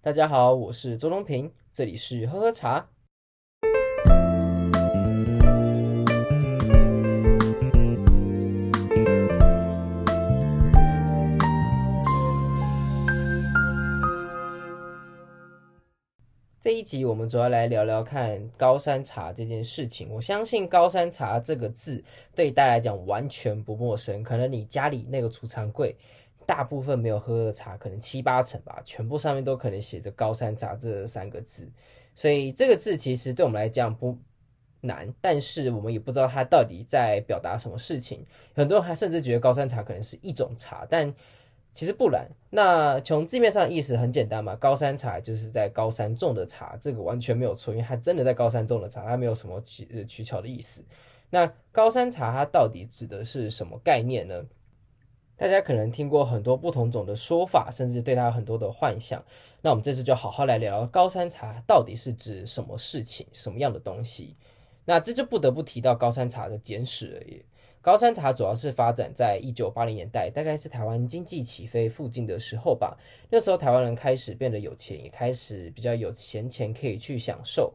大家好，我是周东平，这里是喝喝茶。这一集我们主要来聊聊看高山茶这件事情。我相信高山茶这个字对大家来讲完全不陌生，可能你家里那个储藏柜大部分没有喝的茶，可能七八成吧，全部上面都可能写着高山茶这三个字。所以这个字其实对我们来讲不难，但是我们也不知道它到底在表达什么事情。很多人还甚至觉得高山茶可能是一种茶，但。其实不然，那从字面上意思很简单嘛，高山茶就是在高山种的茶，这个完全没有错，因为它真的在高山种的茶，它没有什么取取巧的意思。那高山茶它到底指的是什么概念呢？大家可能听过很多不同种的说法，甚至对它有很多的幻想。那我们这次就好好来聊高山茶到底是指什么事情，什么样的东西。那这就不得不提到高山茶的简史而已。高山茶主要是发展在一九八零年代，大概是台湾经济起飞附近的时候吧。那时候台湾人开始变得有钱，也开始比较有闲钱可以去享受。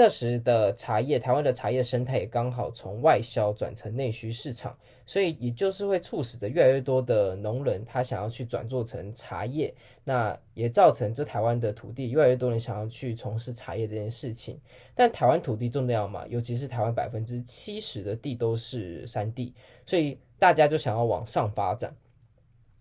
那时的茶叶，台湾的茶叶生态也刚好从外销转成内需市场，所以也就是会促使着越来越多的农人他想要去转做成茶叶，那也造成这台湾的土地越来越多人想要去从事茶叶这件事情。但台湾土地重要嘛，尤其是台湾百分之七十的地都是山地，所以大家就想要往上发展。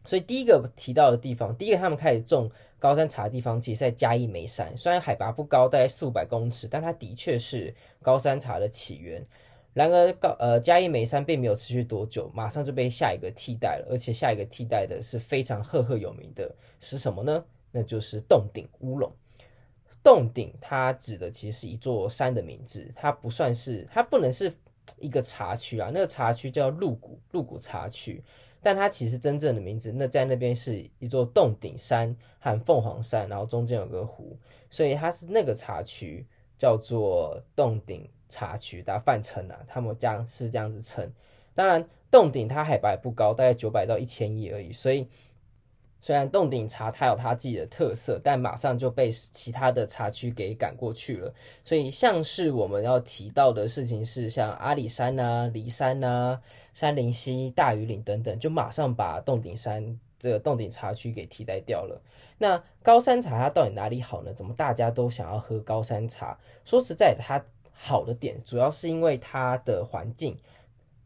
所以第一个提到的地方，第一个他们开始种高山茶的地方，其实在嘉义梅山。虽然海拔不高，大概四五百公尺，但它的确是高山茶的起源。然而高呃嘉义梅山并没有持续多久，马上就被下一个替代了，而且下一个替代的是非常赫赫有名的，是什么呢？那就是洞顶乌龙。洞顶它指的其实是一座山的名字，它不算是，它不能是一个茶区啊，那个茶区叫鹿谷鹿谷茶区。但它其实真正的名字，那在那边是一座洞顶山和凤凰山，然后中间有个湖，所以它是那个茶区叫做洞顶茶区，大家泛称啊，他们这样是这样子称。当然，洞顶它海拔不高，大概九百到一千一而已，所以。虽然洞顶茶它有它自己的特色，但马上就被其他的茶区给赶过去了。所以像是我们要提到的事情是，像阿里山啊、梨山啊、山林溪、大禹岭等等，就马上把洞顶山这个洞顶茶区给替代掉了。那高山茶它到底哪里好呢？怎么大家都想要喝高山茶？说实在，它好的点主要是因为它的环境。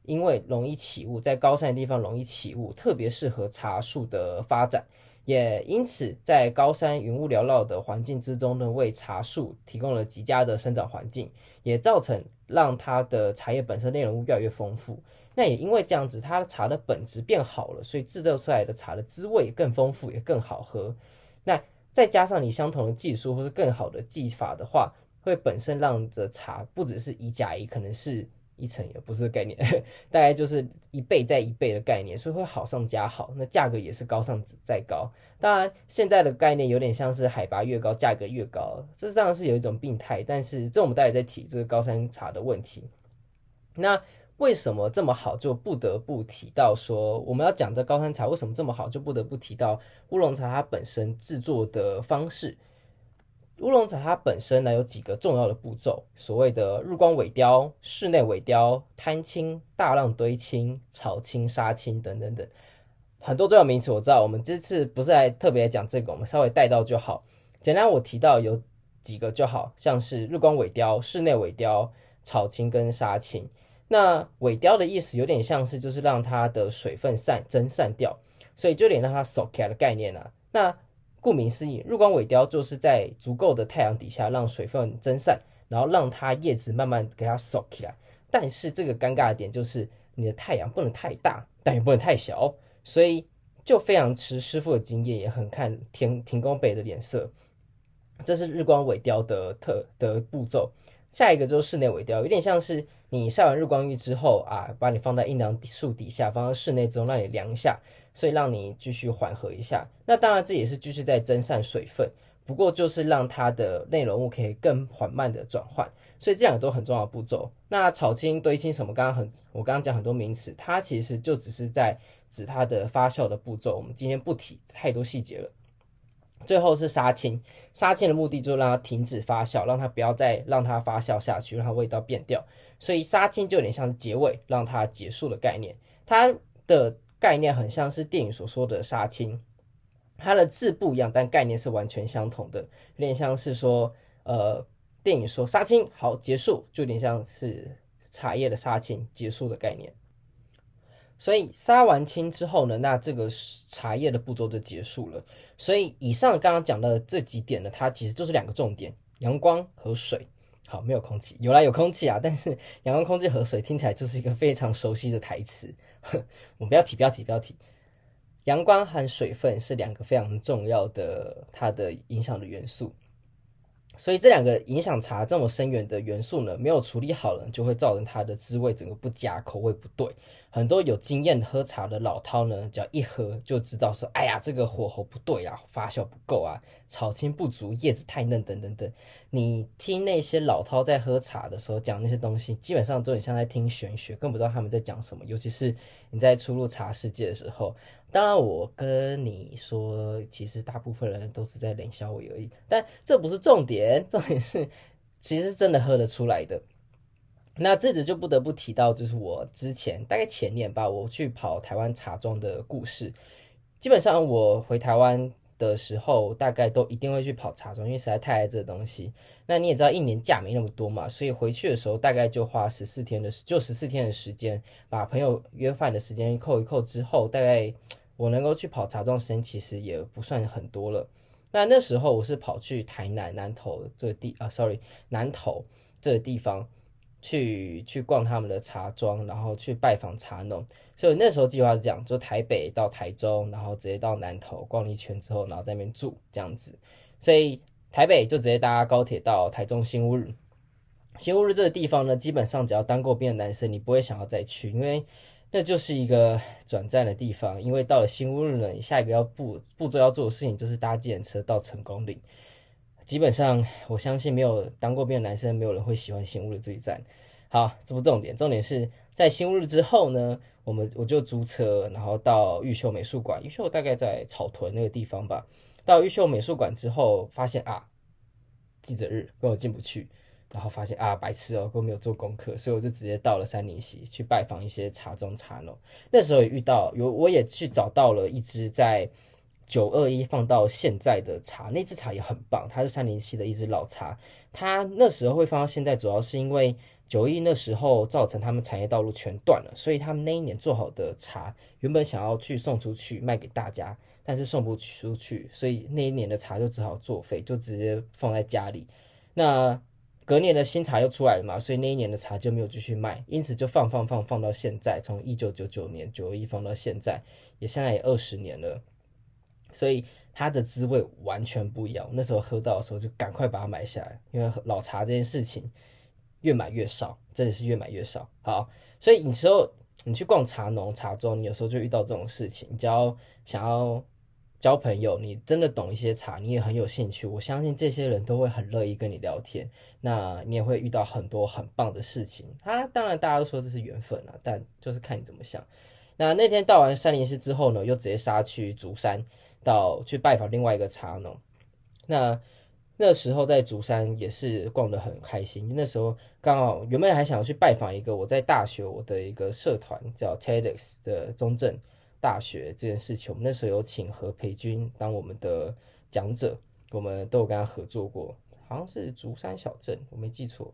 因为容易起雾，在高山的地方容易起雾，特别适合茶树的发展。也因此，在高山云雾缭绕的环境之中呢，为茶树提供了极佳的生长环境，也造成让它的茶叶本身内容物越来越丰富。那也因为这样子，它的茶的本质变好了，所以制造出来的茶的滋味更丰富，也更好喝。那再加上你相同的技术或是更好的技法的话，会本身让这茶不只是一加一，可能是。一层也不是概念，大概就是一倍再一倍的概念，所以会好上加好。那价格也是高上再高。当然，现在的概念有点像是海拔越高，价格越高，这当然是有一种病态。但是这我们待会再提这个高山茶的问题。那为什么这么好，就不得不提到说我们要讲这高山茶为什么这么好，就不得不提到乌龙茶它本身制作的方式。乌龙茶它本身呢有几个重要的步骤，所谓的日光萎凋、室内萎凋、摊青、大浪堆青、炒青、杀青等等等，很多重要名词我知道。我们这次不是来特别讲这个，我们稍微带到就好。简单我提到有几个就好，像是日光萎凋、室内萎凋、炒青跟杀青。那萎凋的意思有点像是就是让它的水分散蒸散掉，所以就有点让它缩起来的概念啊。那顾名思义，日光萎凋就是在足够的太阳底下让水分蒸散，然后让它叶子慢慢给它收起来。但是这个尴尬的点就是，你的太阳不能太大，但也不能太小，所以就非常吃师傅的经验，也很看天天公伯的脸色。这是日光萎凋的特的步骤。下一个就是室内萎凋，有点像是你晒完日光浴之后啊，把你放在阴凉树底下，放在室内之中让你凉一下。所以让你继续缓和一下，那当然这也是继续在蒸散水分，不过就是让它的内容物可以更缓慢的转换，所以这两个都很重要的步骤。那草青、堆青什么，刚刚很我刚刚讲很多名词，它其实就只是在指它的发酵的步骤，我们今天不提太多细节了。最后是杀青，杀青的目的就是让它停止发酵，让它不要再让它发酵下去，让它味道变掉。所以杀青就有点像是结尾，让它结束的概念。它的概念很像是电影所说的杀青，它的字不一样，但概念是完全相同的。有点像是说，呃，电影说杀青好结束，就有点像是茶叶的杀青结束的概念。所以杀完青之后呢，那这个茶叶的步骤就结束了。所以以上刚刚讲的这几点呢，它其实就是两个重点：阳光和水。好，没有空气，有啦，有空气啊，但是 阳光、空气河水听起来就是一个非常熟悉的台词。我们不要提，不要提，不要提。阳光和水分是两个非常重要的，它的影响的元素。所以这两个影响茶这么深远的元素呢，没有处理好了，就会造成它的滋味整个不佳，口味不对。很多有经验喝茶的老饕呢，只要一喝就知道说，哎呀，这个火候不对啊，发酵不够啊，炒青不足，叶子太嫩，等等等。你听那些老饕在喝茶的时候讲那些东西，基本上都很像在听玄学，更不知道他们在讲什么。尤其是你在初入茶世界的时候，当然我跟你说，其实大部分人都是在冷笑话而已，但这不是重点，重点是其实真的喝得出来的。那这里就不得不提到，就是我之前大概前年吧，我去跑台湾茶庄的故事。基本上我回台湾的时候，大概都一定会去跑茶庄，因为实在太爱这东西。那你也知道，一年假没那么多嘛，所以回去的时候大概就花十四天的，就十四天的时间，把朋友约饭的时间扣一扣之后，大概我能够去跑茶庄时间其实也不算很多了。那那时候我是跑去台南南投这个地啊，sorry，南投这个地方。去去逛他们的茶庄，然后去拜访茶农。所以那时候计划是这样：就台北到台中，然后直接到南投逛一圈之后，然后在那边住这样子。所以台北就直接搭高铁到台中新屋日。新屋日这个地方呢，基本上只要当过兵的男生，你不会想要再去，因为那就是一个转站的地方。因为到了新屋日呢，你下一个要步步骤要做的事情就是搭计程车到成功岭。基本上，我相信没有当过兵的男生，没有人会喜欢新屋的这一站。好，这不重点，重点是在新屋日之后呢，我们我就租车，然后到玉秀美术馆。玉秀大概在草屯那个地方吧。到玉秀美术馆之后，发现啊，记者日根本进不去，然后发现啊，白痴哦，根本没有做功课，所以我就直接到了三林溪去拜访一些茶庄茶农。那时候也遇到有，我也去找到了一支在。九二一放到现在的茶，那支茶也很棒，它是三零七的一支老茶。它那时候会放到现在，主要是因为九一那时候造成他们产业道路全断了，所以他们那一年做好的茶原本想要去送出去卖给大家，但是送不出去，所以那一年的茶就只好作废，就直接放在家里。那隔年的新茶又出来了嘛，所以那一年的茶就没有继续卖，因此就放放放放到现在，从一九九九年九二一放到现在，也现在也二十年了。所以它的滋味完全不一样。那时候喝到的时候就赶快把它买下来，因为老茶这件事情越买越少，真的是越买越少。好，所以你时候你去逛茶农、茶庄，你有时候就遇到这种事情。你只要想要交朋友，你真的懂一些茶，你也很有兴趣，我相信这些人都会很乐意跟你聊天。那你也会遇到很多很棒的事情。他当然大家都说这是缘分啊，但就是看你怎么想。那那天到完杉林寺之后呢，又直接杀去竹山。到去拜访另外一个茶农，那那时候在竹山也是逛得很开心。那时候刚好原本还想要去拜访一个我在大学我的一个社团叫 TEDx 的中正大学这件事情，我们那时候有请何培军当我们的讲者，我们都有跟他合作过，好像是竹山小镇，我没记错，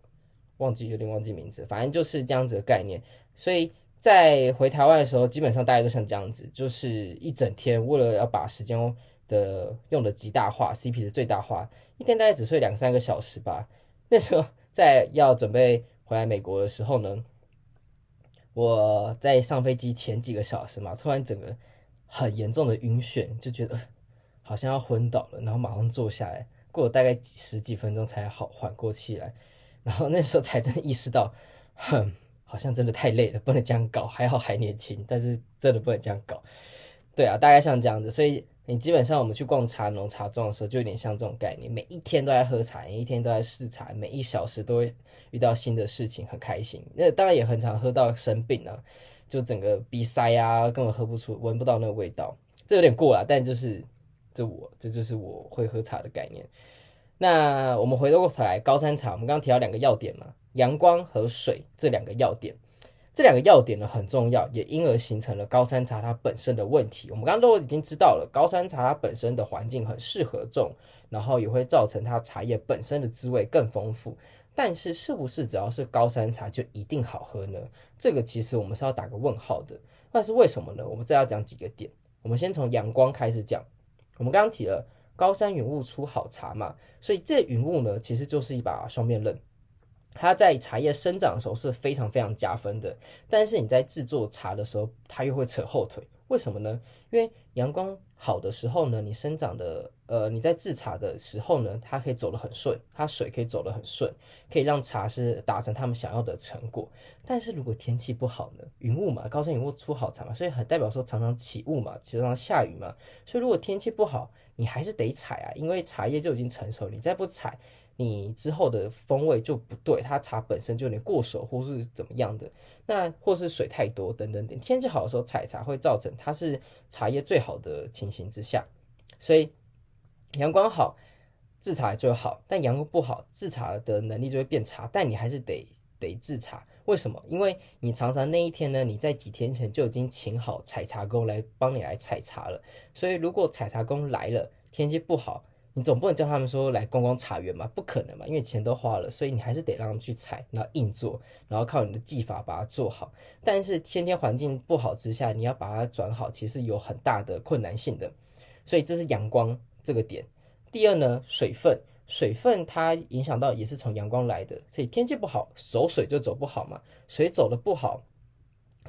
忘记有点忘记名字，反正就是这样子的概念，所以。在回台湾的时候，基本上大家都像这样子，就是一整天为了要把时间的用的极大化，CP 值最大化，一天大概只睡两三个小时吧。那时候在要准备回来美国的时候呢，我在上飞机前几个小时嘛，突然整个很严重的晕眩，就觉得好像要昏倒了，然后马上坐下来，过了大概十几分钟才好缓过气来，然后那时候才真的意识到，哼。好像真的太累了，不能这样搞。还好还年轻，但是真的不能这样搞。对啊，大概像这样子。所以你基本上我们去逛茶农茶庄的时候，就有点像这种概念。每一天都在喝茶，每一天都在试茶，每一小时都会遇到新的事情，很开心。那当然也很常喝到生病啊，就整个鼻塞啊，根本喝不出，闻不到那个味道。这有点过了，但就是这我这就是我会喝茶的概念。那我们回过头来，高山茶，我们刚刚提到两个要点嘛，阳光和水这两个要点，这两个要点呢很重要，也因而形成了高山茶它本身的问题。我们刚刚都已经知道了，高山茶它本身的环境很适合种，然后也会造成它茶叶本身的滋味更丰富。但是，是不是只要是高山茶就一定好喝呢？这个其实我们是要打个问号的。那是为什么呢？我们这要讲几个点。我们先从阳光开始讲。我们刚刚提了。高山云雾出好茶嘛，所以这云雾呢，其实就是一把双面刃。它在茶叶生长的时候是非常非常加分的，但是你在制作茶的时候，它又会扯后腿。为什么呢？因为阳光好的时候呢，你生长的呃，你在制茶的时候呢，它可以走得很顺，它水可以走得很顺，可以让茶师达成他们想要的成果。但是如果天气不好呢，云雾嘛，高山云雾出好茶嘛，所以很代表说常常起雾嘛，常常下雨嘛，所以如果天气不好，你还是得采啊，因为茶叶就已经成熟，你再不采，你之后的风味就不对，它茶本身就有点过熟或是怎么样的，那或是水太多等等等。天气好的时候采茶会造成它是茶叶最好的情形之下，所以阳光好制茶就好，但阳光不好制茶的能力就会变差，但你还是得得制茶。为什么？因为你常常那一天呢，你在几天前就已经请好采茶工来帮你来采茶了。所以如果采茶工来了，天气不好，你总不能叫他们说来逛逛茶园嘛？不可能嘛，因为钱都花了，所以你还是得让他们去采，然后硬做，然后靠你的技法把它做好。但是先天环境不好之下，你要把它转好，其实有很大的困难性的。所以这是阳光这个点。第二呢，水分。水分它影响到也是从阳光来的，所以天气不好，走水就走不好嘛，水走的不好，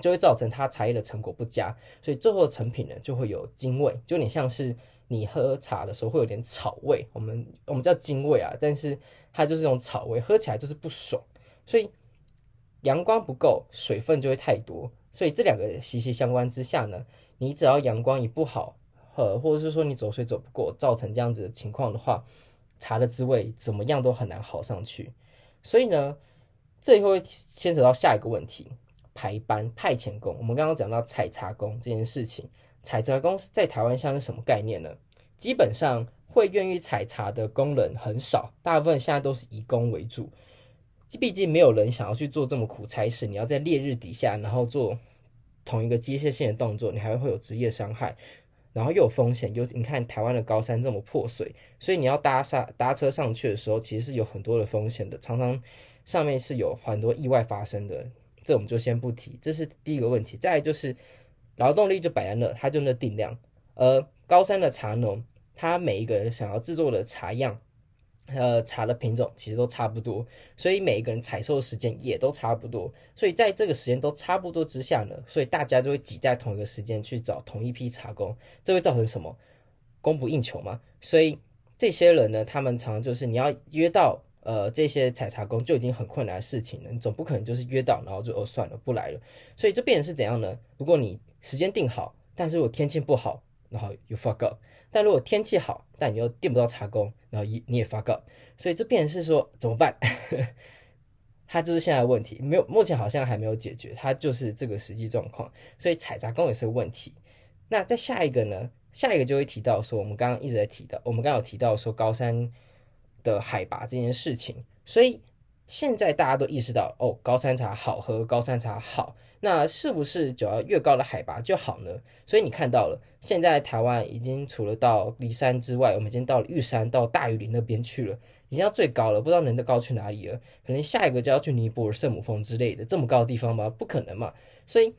就会造成它茶叶的成果不佳，所以最后成品呢就会有精味，就有点像是你喝茶的时候会有点草味，我们我们叫精味啊，但是它就是这种草味，喝起来就是不爽，所以阳光不够，水分就会太多，所以这两个息息相关之下呢，你只要阳光一不好，呃，或者是说你走水走不过，造成这样子的情况的话。茶的滋味怎么样都很难好上去，所以呢，这也会牵扯到下一个问题：排班派遣工。我们刚刚讲到采茶工这件事情，采茶工在台湾像是什么概念呢？基本上会愿意采茶的工人很少，大部分现在都是以工为主。毕竟没有人想要去做这么苦差事，你要在烈日底下，然后做同一个机械性的动作，你还会有职业伤害。然后又有风险，就你看台湾的高山这么破碎，所以你要搭上搭车上去的时候，其实是有很多的风险的，常常上面是有很多意外发生的。这我们就先不提，这是第一个问题。再来就是劳动力就摆在那，他就那定量。而高山的茶农，他每一个人想要制作的茶样。呃，茶的品种其实都差不多，所以每一个人采收的时间也都差不多，所以在这个时间都差不多之下呢，所以大家就会挤在同一个时间去找同一批茶工，这会造成什么？供不应求嘛。所以这些人呢，他们常常就是你要约到呃这些采茶工就已经很困难的事情了，你总不可能就是约到然后就哦算了不来了，所以这变成是怎样呢？如果你时间定好，但是如果天气不好，然后 you fuck up。但如果天气好，但你又订不到茶工，然后你你也 fuck up，所以这变成是说怎么办？它就是现在的问题，没有目前好像还没有解决，它就是这个实际状况，所以采茶工也是个问题。那在下一个呢？下一个就会提到说，我们刚刚一直在提到，我们刚刚有提到说高山的海拔这件事情，所以现在大家都意识到哦，高山茶好喝，高山茶好。那是不是只要越高的海拔就好呢？所以你看到了，现在台湾已经除了到梨山之外，我们已经到了玉山、到大禹岭那边去了，已经要最高了，不知道能的高去哪里了。可能下一个就要去尼泊尔圣母峰之类的，这么高的地方吗？不可能嘛。所以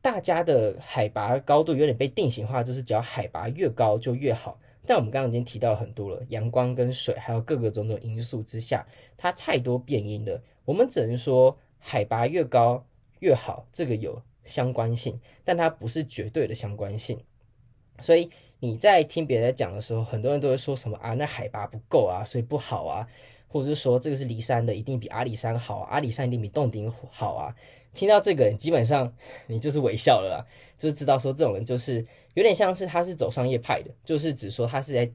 大家的海拔高度有点被定型化，就是只要海拔越高就越好。但我们刚刚已经提到很多了，阳光跟水，还有各个种种因素之下，它太多变因了。我们只能说海拔越高。越好，这个有相关性，但它不是绝对的相关性。所以你在听别人在讲的时候，很多人都会说什么啊，那海拔不够啊，所以不好啊，或者是说这个是离山的，一定比阿里山好，阿里山一定比洞顶好啊。听到这个，基本上你就是微笑了啦，就是知道说这种人就是有点像是他是走商业派的，就是指说他是在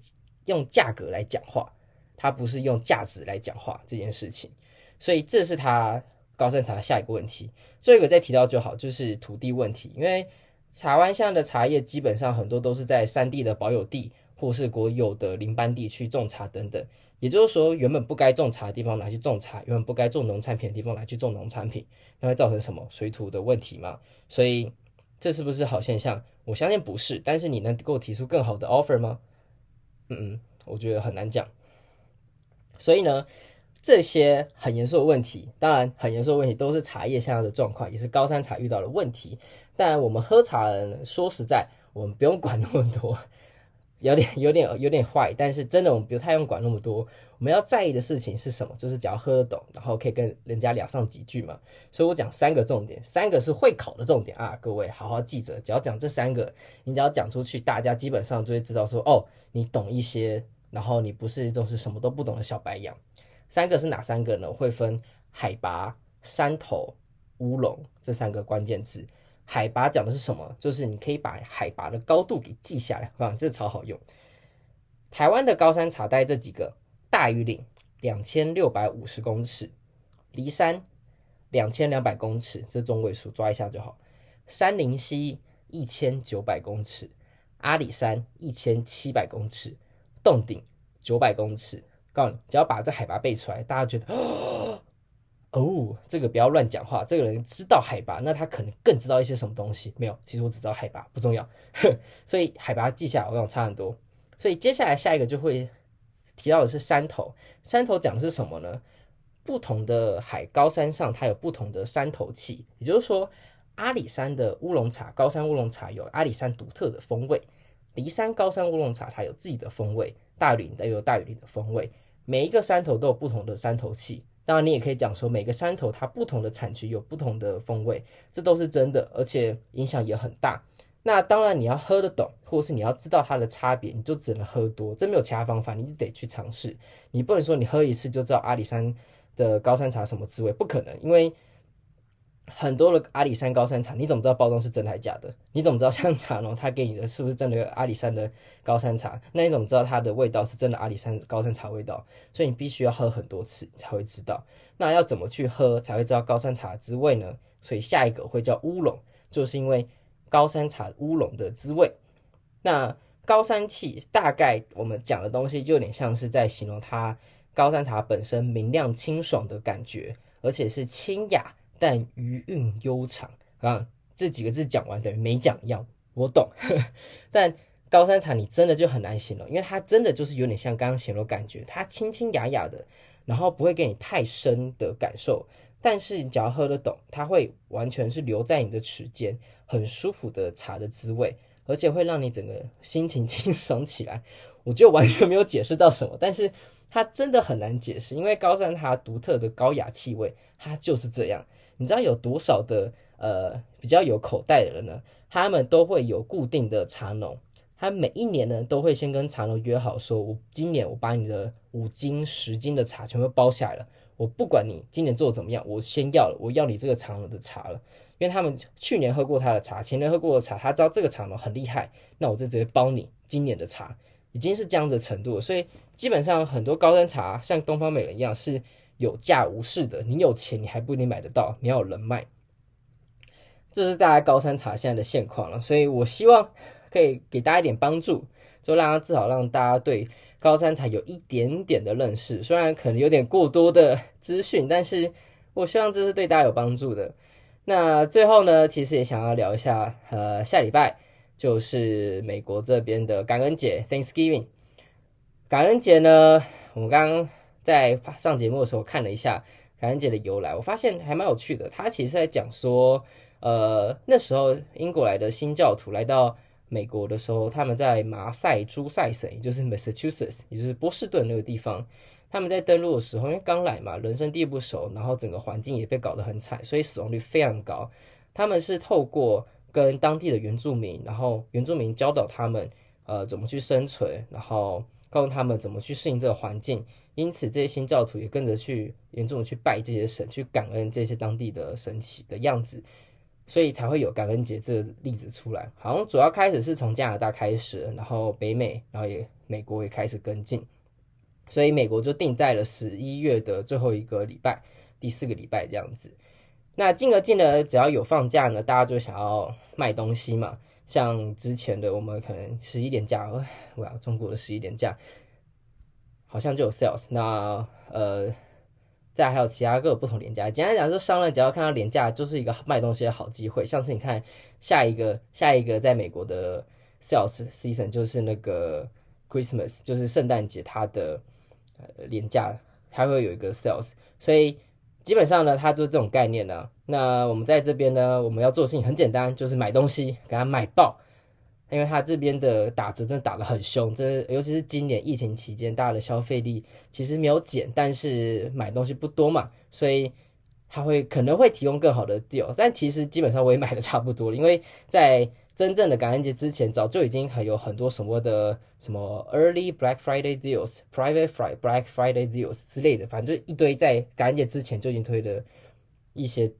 用价格来讲话，他不是用价值来讲话这件事情。所以这是他。高山茶下一个问题，最后一个再提到就好，就是土地问题。因为台湾现在的茶叶基本上很多都是在山地的保有地，或是国有的林班地区种茶等等。也就是说，原本不该种茶的地方拿去种茶，原本不该种农产品的地方拿去种农产品，那会造成什么水土的问题嘛？所以这是不是好现象？我相信不是。但是你能够提出更好的 offer 吗？嗯嗯，我觉得很难讲。所以呢，这些很严肃的问题，当然很严肃的问题都是茶叶现在的状况，也是高山茶遇到的问题。但我们喝茶的人，说实在，我们不用管那么多。有点有点有点坏，但是真的我们不太用管那么多。我们要在意的事情是什么？就是只要喝得懂，然后可以跟人家聊上几句嘛。所以我讲三个重点，三个是会考的重点啊，各位好好记着。只要讲这三个，你只要讲出去，大家基本上就会知道说哦，你懂一些，然后你不是就是什么都不懂的小白羊。三个是哪三个呢？会分海拔、山头、乌龙这三个关键字。海拔讲的是什么？就是你可以把海拔的高度给记下来，啊，这超好用。台湾的高山茶带这几个：大禹岭两千六百五十公尺，梨山两千两百公尺，这中位数抓一下就好。山林溪一千九百公尺，阿里山一千七百公尺，洞顶九百公尺。告诉你，只要把这海拔背出来，大家觉得哦。哦，这个不要乱讲话。这个人知道海拔，那他可能更知道一些什么东西。没有，其实我只知道海拔，不重要。所以海拔记下来，我跟差很多。所以接下来下一个就会提到的是山头。山头讲的是什么呢？不同的海高山上，它有不同的山头气。也就是说，阿里山的乌龙茶，高山乌龙茶有阿里山独特的风味；梨山高山乌龙茶它有自己的风味；大禹岭的有大禹岭的风味。每一个山头都有不同的山头气。当然，你也可以讲说，每个山头它不同的产区有不同的风味，这都是真的，而且影响也很大。那当然，你要喝得懂，或是你要知道它的差别，你就只能喝多，真没有其他方法，你就得去尝试。你不能说你喝一次就知道阿里山的高山茶什么滋味，不可能，因为。很多的阿里山高山茶，你怎么知道包装是真还是假的？你怎么知道像茶农他给你的是不是真的阿里山的高山茶？那你怎么知道它的味道是真的阿里山高山茶味道？所以你必须要喝很多次才会知道。那要怎么去喝才会知道高山茶的滋味呢？所以下一个会叫乌龙，就是因为高山茶乌龙的滋味。那高山气大概我们讲的东西就有点像是在形容它高山茶本身明亮清爽的感觉，而且是清雅。但余韵悠长啊，这几个字讲完等于没讲一样。我懂，但高山茶你真的就很难形容，因为它真的就是有点像刚刚形容感觉，它清清雅雅的，然后不会给你太深的感受。但是你只要喝得懂，它会完全是留在你的齿间，很舒服的茶的滋味，而且会让你整个心情 清爽起来。我就完全没有解释到什么，但是它真的很难解释，因为高山茶独特的高雅气味，它就是这样。你知道有多少的呃比较有口袋的人呢？他们都会有固定的茶农，他每一年呢都会先跟茶农约好，说我今年我把你的五斤、十斤的茶全部包下来了，我不管你今年做的怎么样，我先要了，我要你这个茶农的茶了，因为他们去年喝过他的茶，前年喝过的茶，他知道这个茶农很厉害，那我就直接包你今年的茶，已经是这样的程度了，所以基本上很多高山茶像东方美人一样是。有价无市的，你有钱你还不一定买得到，你要有人脉。这是大家高山茶现在的现况了，所以我希望可以给大家一点帮助，就让他至少让大家对高三才有一点点的认识。虽然可能有点过多的资讯，但是我希望这是对大家有帮助的。那最后呢，其实也想要聊一下，呃，下礼拜就是美国这边的感恩节 （Thanksgiving）。感恩节呢，我们刚刚。在上节目的时候看了一下感恩节的由来，我发现还蛮有趣的。他其实在讲说，呃，那时候英国来的新教徒来到美国的时候，他们在马赛诸塞省，也就是 Massachusetts，也就是波士顿那个地方，他们在登陆的时候，因为刚来嘛，人生地不熟，然后整个环境也被搞得很惨，所以死亡率非常高。他们是透过跟当地的原住民，然后原住民教导他们，呃，怎么去生存，然后告诉他们怎么去适应这个环境。因此，这些新教徒也跟着去严重的去拜这些神，去感恩这些当地的神奇的样子，所以才会有感恩节这个例子出来。好像主要开始是从加拿大开始，然后北美，然后也美国也开始跟进，所以美国就定在了十一月的最后一个礼拜，第四个礼拜这样子。那进而进呢，只要有放假呢，大家就想要卖东西嘛。像之前的我们可能十一点假，哇，中国的十一点假好像就有 sales。那呃，再还有其他各种不同廉价。简单讲，就商人只要看到廉价，就是一个卖东西的好机会。像是你看下一个下一个在美国的 sales season 就是那个 Christmas，就是圣诞节，它的呃连假还会有一个 sales，所以。基本上呢，它就是这种概念呢。那我们在这边呢，我们要做的事情很简单，就是买东西给它买爆，因为它这边的打折真的打得很凶，这尤其是今年疫情期间，大家的消费力其实没有减，但是买东西不多嘛，所以它会可能会提供更好的 deal，但其实基本上我也买的差不多了，因为在。真正的感恩节之前，早就已经还有很多什么的什么 Early Black Friday Deals、Private Friday Black Friday Deals 之类的，反正就一堆在感恩节之前就已经推的一些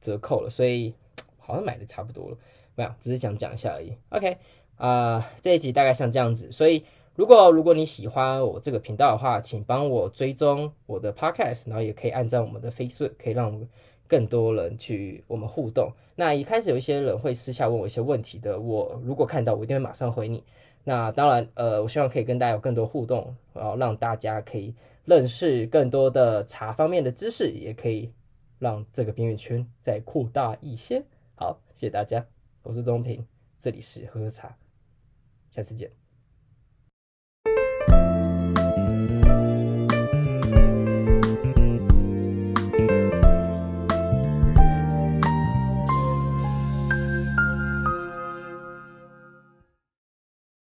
折扣了，所以好像买的差不多了。没有，只是想讲一下而已。OK，啊、这一集大概像这样子。所以如果如果你喜欢我这个频道的话，请帮我追踪我的 Podcast，然后也可以按照我们的 Facebook，可以让。更多人去我们互动。那一开始有一些人会私下问我一些问题的，我如果看到，我一定会马上回你。那当然，呃，我希望可以跟大家有更多互动，然后让大家可以认识更多的茶方面的知识，也可以让这个边缘圈再扩大一些。好，谢谢大家，我是钟平，这里是喝喝茶，下次见。